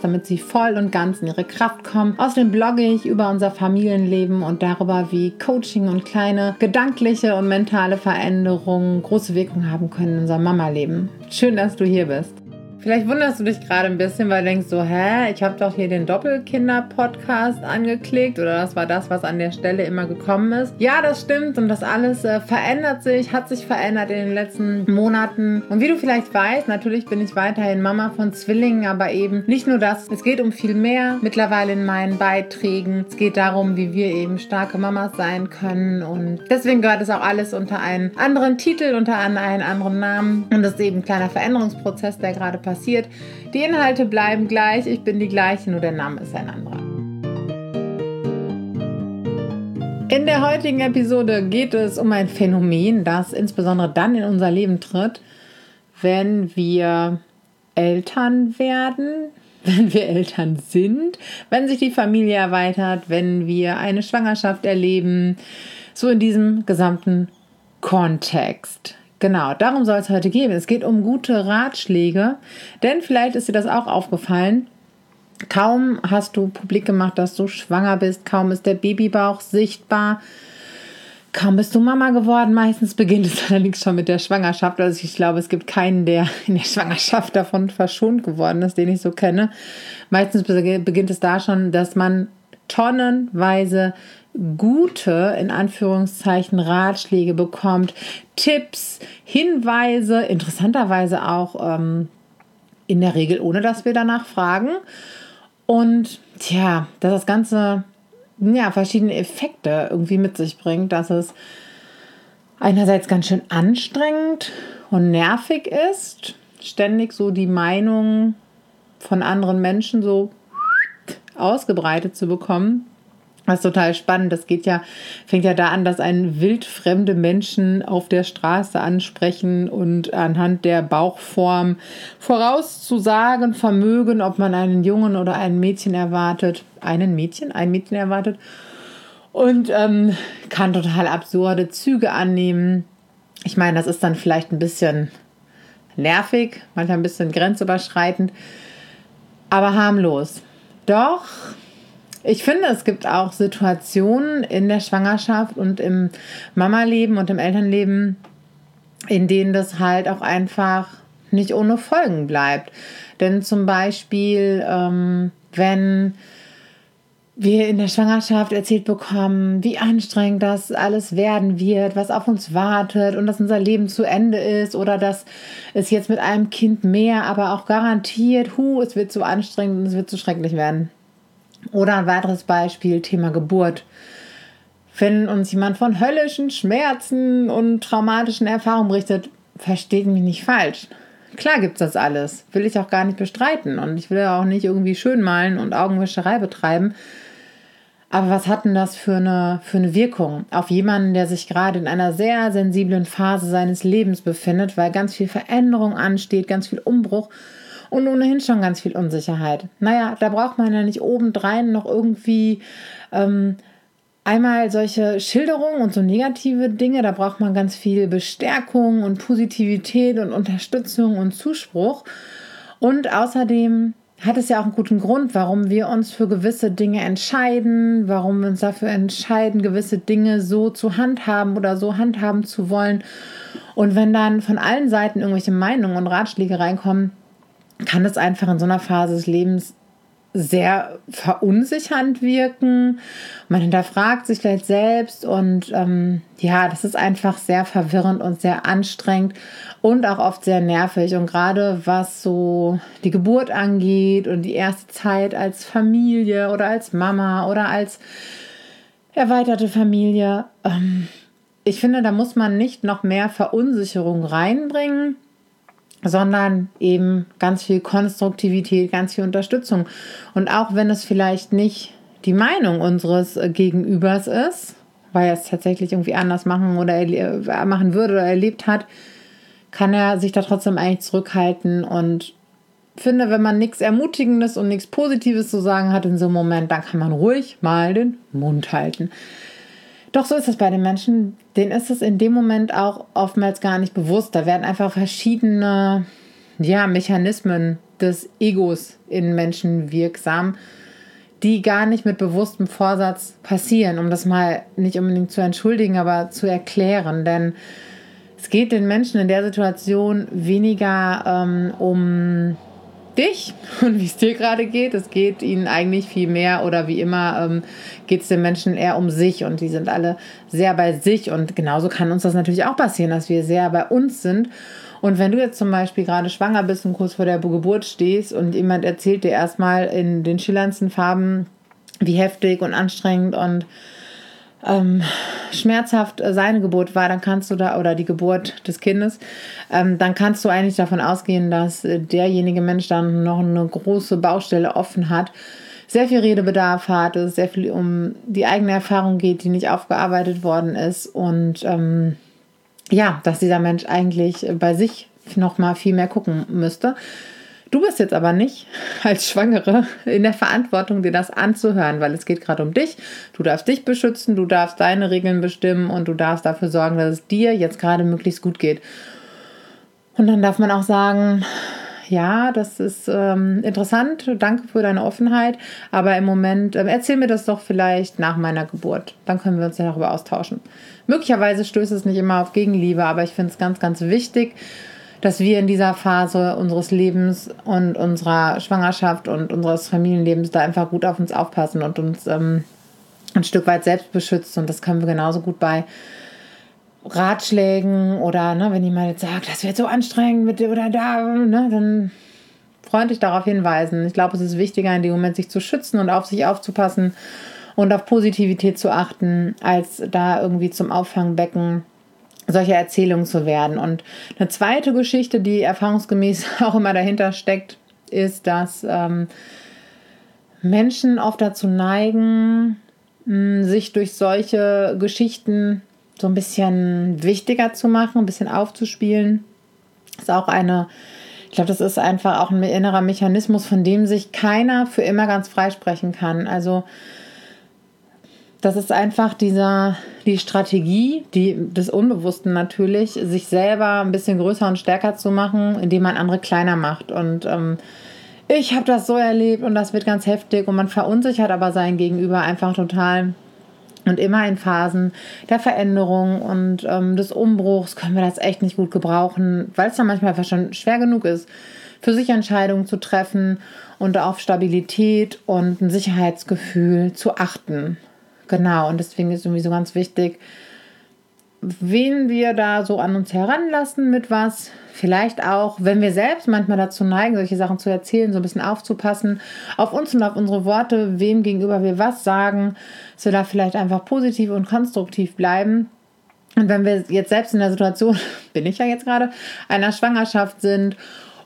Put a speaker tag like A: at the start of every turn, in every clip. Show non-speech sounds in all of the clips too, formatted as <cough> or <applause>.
A: damit sie voll und ganz in ihre Kraft kommen. Außerdem blogge ich über unser Familienleben und darüber, wie Coaching und kleine gedankliche und mentale Veränderungen große Wirkung haben können in unserem Mama-Leben. Schön, dass du hier bist. Vielleicht wunderst du dich gerade ein bisschen, weil du denkst so, hä, ich habe doch hier den Doppelkinder-Podcast angeklickt oder das war das, was an der Stelle immer gekommen ist. Ja, das stimmt und das alles äh, verändert sich, hat sich verändert in den letzten Monaten. Und wie du vielleicht weißt, natürlich bin ich weiterhin Mama von Zwillingen, aber eben nicht nur das. Es geht um viel mehr mittlerweile in meinen Beiträgen. Es geht darum, wie wir eben starke Mamas sein können und deswegen gehört es auch alles unter einen anderen Titel, unter einen anderen Namen und das ist eben ein kleiner Veränderungsprozess, der gerade passiert passiert. Die Inhalte bleiben gleich, ich bin die gleiche, nur der Name ist ein anderer. In der heutigen Episode geht es um ein Phänomen, das insbesondere dann in unser Leben tritt, wenn wir Eltern werden, <laughs> wenn wir Eltern sind, wenn sich die Familie erweitert, wenn wir eine Schwangerschaft erleben, so in diesem gesamten Kontext. Genau, darum soll es heute gehen. Es geht um gute Ratschläge, denn vielleicht ist dir das auch aufgefallen. Kaum hast du publik gemacht, dass du schwanger bist, kaum ist der Babybauch sichtbar, kaum bist du Mama geworden. Meistens beginnt es <laughs> allerdings schon mit der Schwangerschaft. Also ich glaube, es gibt keinen, der in der Schwangerschaft davon verschont geworden ist, den ich so kenne. Meistens beginnt es da schon, dass man tonnenweise gute, in Anführungszeichen, Ratschläge bekommt, Tipps, Hinweise, interessanterweise auch ähm, in der Regel, ohne dass wir danach fragen. Und tja, dass das Ganze ja, verschiedene Effekte irgendwie mit sich bringt, dass es einerseits ganz schön anstrengend und nervig ist, ständig so die Meinung von anderen Menschen so ausgebreitet zu bekommen das ist total spannend. Das geht ja, fängt ja da an, dass ein wildfremde Menschen auf der Straße ansprechen und anhand der Bauchform vorauszusagen vermögen, ob man einen Jungen oder ein Mädchen erwartet. Einen Mädchen, ein Mädchen erwartet. Und ähm, kann total absurde Züge annehmen. Ich meine, das ist dann vielleicht ein bisschen nervig, manchmal ein bisschen grenzüberschreitend, aber harmlos. Doch ich finde, es gibt auch Situationen in der Schwangerschaft und im Mama-Leben und im Elternleben, in denen das halt auch einfach nicht ohne Folgen bleibt. Denn zum Beispiel, ähm, wenn wir in der Schwangerschaft erzählt bekommen, wie anstrengend das alles werden wird, was auf uns wartet und dass unser Leben zu Ende ist oder dass es jetzt mit einem Kind mehr, aber auch garantiert, hu, es wird zu anstrengend und es wird zu schrecklich werden. Oder ein weiteres Beispiel, Thema Geburt. Wenn uns jemand von höllischen Schmerzen und traumatischen Erfahrungen berichtet, versteht mich nicht falsch. Klar gibt es das alles, will ich auch gar nicht bestreiten und ich will auch nicht irgendwie schön malen und Augenwischerei betreiben. Aber was hat denn das für eine, für eine Wirkung auf jemanden, der sich gerade in einer sehr sensiblen Phase seines Lebens befindet, weil ganz viel Veränderung ansteht, ganz viel Umbruch und ohnehin schon ganz viel Unsicherheit. Naja, da braucht man ja nicht obendrein noch irgendwie ähm, einmal solche Schilderungen und so negative Dinge. Da braucht man ganz viel Bestärkung und Positivität und Unterstützung und Zuspruch. Und außerdem hat es ja auch einen guten Grund, warum wir uns für gewisse Dinge entscheiden, warum wir uns dafür entscheiden, gewisse Dinge so zu handhaben oder so handhaben zu wollen. Und wenn dann von allen Seiten irgendwelche Meinungen und Ratschläge reinkommen, kann es einfach in so einer Phase des Lebens sehr verunsichernd wirken. Man hinterfragt sich vielleicht selbst und ähm, ja, das ist einfach sehr verwirrend und sehr anstrengend und auch oft sehr nervig. Und gerade was so die Geburt angeht und die erste Zeit als Familie oder als Mama oder als erweiterte Familie, ähm, ich finde, da muss man nicht noch mehr Verunsicherung reinbringen sondern eben ganz viel Konstruktivität, ganz viel Unterstützung. Und auch wenn es vielleicht nicht die Meinung unseres Gegenübers ist, weil er es tatsächlich irgendwie anders machen oder äh, machen würde oder erlebt hat, kann er sich da trotzdem eigentlich zurückhalten und finde, wenn man nichts Ermutigendes und nichts Positives zu sagen hat in so einem Moment, dann kann man ruhig mal den Mund halten. Doch so ist es bei den Menschen, denen ist es in dem Moment auch oftmals gar nicht bewusst. Da werden einfach verschiedene ja, Mechanismen des Egos in Menschen wirksam, die gar nicht mit bewusstem Vorsatz passieren, um das mal nicht unbedingt zu entschuldigen, aber zu erklären. Denn es geht den Menschen in der Situation weniger ähm, um dich und wie es dir gerade geht. Es geht ihnen eigentlich viel mehr oder wie immer ähm, geht es den Menschen eher um sich und die sind alle sehr bei sich. Und genauso kann uns das natürlich auch passieren, dass wir sehr bei uns sind. Und wenn du jetzt zum Beispiel gerade schwanger bist und kurz vor der Geburt stehst und jemand erzählt dir erstmal in den schillerndsten Farben, wie heftig und anstrengend und ähm, schmerzhaft äh, seine Geburt war, dann kannst du da, oder die Geburt des Kindes, ähm, dann kannst du eigentlich davon ausgehen, dass äh, derjenige Mensch dann noch eine große Baustelle offen hat, sehr viel Redebedarf hat, es sehr viel um die eigene Erfahrung geht, die nicht aufgearbeitet worden ist und ähm, ja, dass dieser Mensch eigentlich bei sich noch mal viel mehr gucken müsste. Du bist jetzt aber nicht als Schwangere in der Verantwortung, dir das anzuhören, weil es geht gerade um dich. Du darfst dich beschützen, du darfst deine Regeln bestimmen und du darfst dafür sorgen, dass es dir jetzt gerade möglichst gut geht. Und dann darf man auch sagen, ja, das ist ähm, interessant, danke für deine Offenheit, aber im Moment äh, erzähl mir das doch vielleicht nach meiner Geburt. Dann können wir uns ja darüber austauschen. Möglicherweise stößt es nicht immer auf Gegenliebe, aber ich finde es ganz, ganz wichtig, dass wir in dieser Phase unseres Lebens und unserer Schwangerschaft und unseres Familienlebens da einfach gut auf uns aufpassen und uns ähm, ein Stück weit selbst beschützen. Und das können wir genauso gut bei Ratschlägen oder ne, wenn jemand jetzt sagt, das wird so anstrengend mit oder da, ne, dann freundlich darauf hinweisen. Ich glaube, es ist wichtiger, in dem Moment sich zu schützen und auf sich aufzupassen und auf Positivität zu achten, als da irgendwie zum Auffangbecken solche Erzählungen zu werden. Und eine zweite Geschichte, die erfahrungsgemäß <laughs> auch immer dahinter steckt, ist, dass ähm, Menschen oft dazu neigen, mh, sich durch solche Geschichten so ein bisschen wichtiger zu machen, ein bisschen aufzuspielen. Das ist auch eine, ich glaube, das ist einfach auch ein innerer Mechanismus, von dem sich keiner für immer ganz freisprechen kann. Also das ist einfach dieser, die Strategie, die des Unbewussten natürlich, sich selber ein bisschen größer und stärker zu machen, indem man andere kleiner macht. Und ähm, ich habe das so erlebt und das wird ganz heftig und man verunsichert aber sein Gegenüber einfach total. Und immer in Phasen der Veränderung und ähm, des Umbruchs können wir das echt nicht gut gebrauchen, weil es dann manchmal einfach schon schwer genug ist, für sich Entscheidungen zu treffen und auf Stabilität und ein Sicherheitsgefühl zu achten. Genau, und deswegen ist irgendwie so ganz wichtig, wen wir da so an uns heranlassen mit was. Vielleicht auch, wenn wir selbst manchmal dazu neigen, solche Sachen zu erzählen, so ein bisschen aufzupassen auf uns und auf unsere Worte, wem gegenüber wir was sagen, dass wir da vielleicht einfach positiv und konstruktiv bleiben. Und wenn wir jetzt selbst in der Situation, <laughs> bin ich ja jetzt gerade, einer Schwangerschaft sind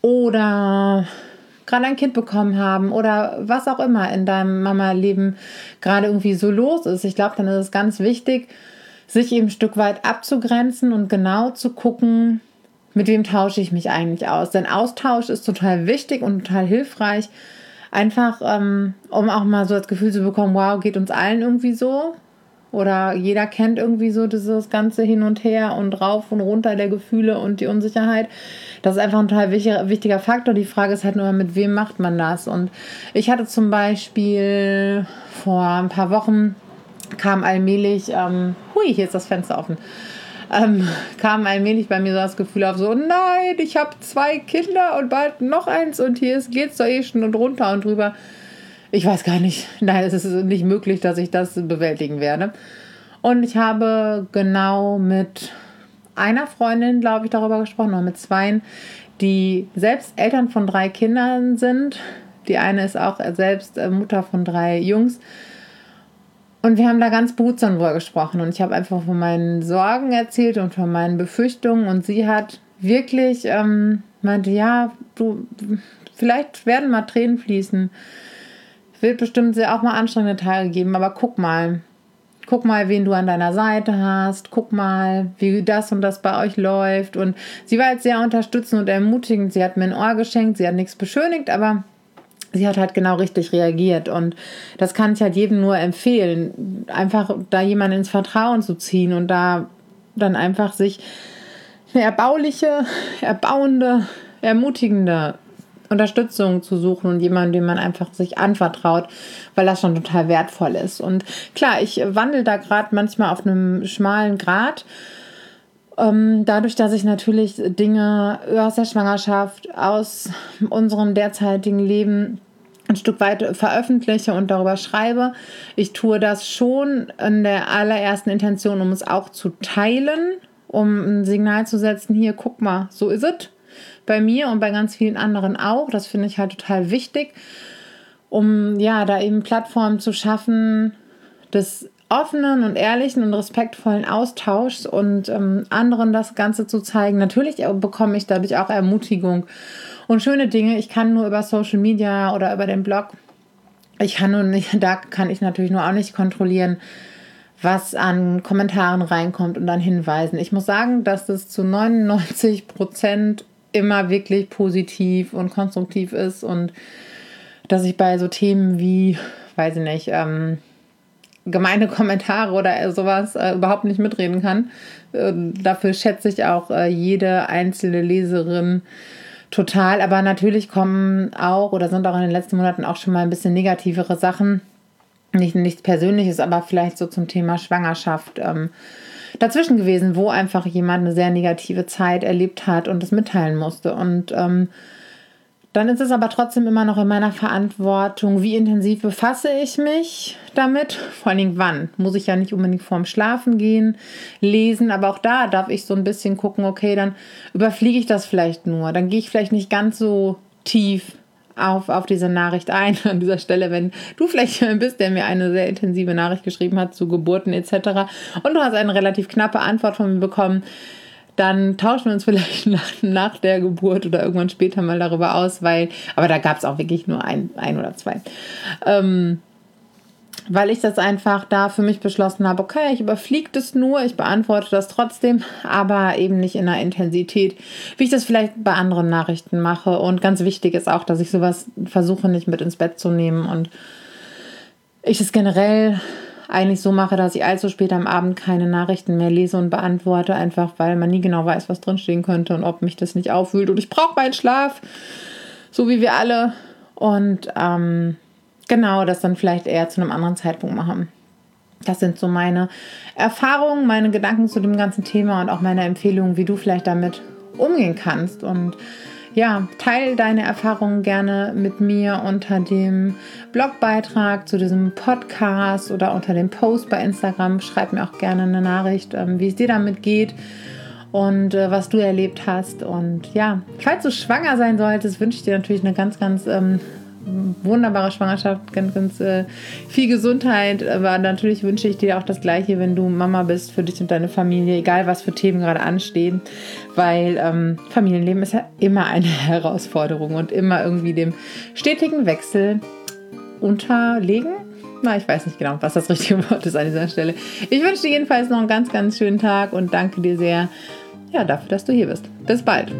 A: oder gerade ein Kind bekommen haben oder was auch immer in deinem Mama-Leben gerade irgendwie so los ist. Ich glaube, dann ist es ganz wichtig, sich eben ein Stück weit abzugrenzen und genau zu gucken, mit wem tausche ich mich eigentlich aus. Denn Austausch ist total wichtig und total hilfreich. Einfach, ähm, um auch mal so das Gefühl zu bekommen, wow, geht uns allen irgendwie so. Oder jeder kennt irgendwie so dieses ganze Hin und Her und rauf und runter der Gefühle und die Unsicherheit. Das ist einfach ein total wichtiger, Faktor. Die Frage ist halt nur, mit wem macht man das? Und ich hatte zum Beispiel vor ein paar Wochen kam allmählich, ähm, hui, hier ist das Fenster offen, ähm, kam allmählich bei mir so das Gefühl auf, so, nein, ich habe zwei Kinder und bald noch eins und hier geht es doch eh schon und runter und drüber. Ich weiß gar nicht. Nein, es ist nicht möglich, dass ich das bewältigen werde. Und ich habe genau mit einer Freundin, glaube ich, darüber gesprochen, oder mit zweien, die selbst Eltern von drei Kindern sind. Die eine ist auch selbst äh, Mutter von drei Jungs. Und wir haben da ganz behutsam drüber gesprochen. Und ich habe einfach von meinen Sorgen erzählt und von meinen Befürchtungen. Und sie hat wirklich ähm, Meinte, ja, du, vielleicht werden mal Tränen fließen. Wird bestimmt auch mal anstrengende Tage geben, aber guck mal. Guck mal, wen du an deiner Seite hast. Guck mal, wie das und das bei euch läuft. Und sie war jetzt sehr unterstützend und ermutigend. Sie hat mir ein Ohr geschenkt. Sie hat nichts beschönigt, aber sie hat halt genau richtig reagiert. Und das kann ich halt jedem nur empfehlen, einfach da jemanden ins Vertrauen zu ziehen und da dann einfach sich eine erbauliche, erbauende, ermutigende Unterstützung zu suchen und jemanden, dem man einfach sich anvertraut, weil das schon total wertvoll ist. Und klar, ich wandle da gerade manchmal auf einem schmalen Grat. Ähm, dadurch, dass ich natürlich Dinge aus der Schwangerschaft, aus unserem derzeitigen Leben ein Stück weit veröffentliche und darüber schreibe. Ich tue das schon in der allerersten Intention, um es auch zu teilen, um ein Signal zu setzen, hier, guck mal, so ist es. Bei mir und bei ganz vielen anderen auch. Das finde ich halt total wichtig, um ja, da eben Plattformen zu schaffen des offenen und ehrlichen und respektvollen Austauschs und ähm, anderen das Ganze zu zeigen. Natürlich bekomme ich dadurch auch Ermutigung und schöne Dinge. Ich kann nur über Social Media oder über den Blog. Ich kann nur nicht, <laughs> da kann ich natürlich nur auch nicht kontrollieren, was an Kommentaren reinkommt und an Hinweisen. Ich muss sagen, dass es zu 99 Prozent immer wirklich positiv und konstruktiv ist und dass ich bei so Themen wie, weiß ich nicht, ähm, gemeine Kommentare oder sowas äh, überhaupt nicht mitreden kann. Äh, dafür schätze ich auch äh, jede einzelne Leserin Total, aber natürlich kommen auch oder sind auch in den letzten Monaten auch schon mal ein bisschen negativere Sachen. Nicht, nichts Persönliches, aber vielleicht so zum Thema Schwangerschaft ähm, dazwischen gewesen, wo einfach jemand eine sehr negative Zeit erlebt hat und es mitteilen musste. Und ähm, dann ist es aber trotzdem immer noch in meiner Verantwortung, wie intensiv befasse ich mich damit. Vor allen Dingen wann. Muss ich ja nicht unbedingt vorm Schlafen gehen, lesen, aber auch da darf ich so ein bisschen gucken, okay, dann überfliege ich das vielleicht nur. Dann gehe ich vielleicht nicht ganz so tief auf, auf diese Nachricht ein an dieser Stelle, wenn du vielleicht jemand bist, der mir eine sehr intensive Nachricht geschrieben hat zu Geburten etc. und du hast eine relativ knappe Antwort von mir bekommen dann tauschen wir uns vielleicht <laughs> nach, nach der Geburt oder irgendwann später mal darüber aus, weil, aber da gab es auch wirklich nur ein, ein oder zwei. Ähm, weil ich das einfach da für mich beschlossen habe, okay, ich überfliege das nur, ich beantworte das trotzdem, aber eben nicht in der Intensität, wie ich das vielleicht bei anderen Nachrichten mache. Und ganz wichtig ist auch, dass ich sowas versuche nicht mit ins Bett zu nehmen und ich es generell eigentlich so mache, dass ich allzu spät am Abend keine Nachrichten mehr lese und beantworte, einfach weil man nie genau weiß, was drinstehen könnte und ob mich das nicht aufwühlt. Und ich brauche meinen Schlaf, so wie wir alle. Und ähm, genau, das dann vielleicht eher zu einem anderen Zeitpunkt machen. Das sind so meine Erfahrungen, meine Gedanken zu dem ganzen Thema und auch meine Empfehlungen, wie du vielleicht damit umgehen kannst. Und ja, teile deine Erfahrungen gerne mit mir unter dem Blogbeitrag zu diesem Podcast oder unter dem Post bei Instagram. Schreib mir auch gerne eine Nachricht, ähm, wie es dir damit geht und äh, was du erlebt hast. Und ja, falls du schwanger sein solltest, wünsche ich dir natürlich eine ganz, ganz ähm, wunderbare Schwangerschaft, ganz, ganz äh, viel Gesundheit. Aber natürlich wünsche ich dir auch das Gleiche, wenn du Mama bist, für dich und deine Familie, egal was für Themen gerade anstehen. Weil ähm, Familienleben ist ja immer eine <laughs> Herausforderung und immer irgendwie dem stetigen Wechsel unterlegen. Na, ich weiß nicht genau, was das richtige Wort ist an dieser Stelle. Ich wünsche dir jedenfalls noch einen ganz, ganz schönen Tag und danke dir sehr ja, dafür, dass du hier bist. Bis bald.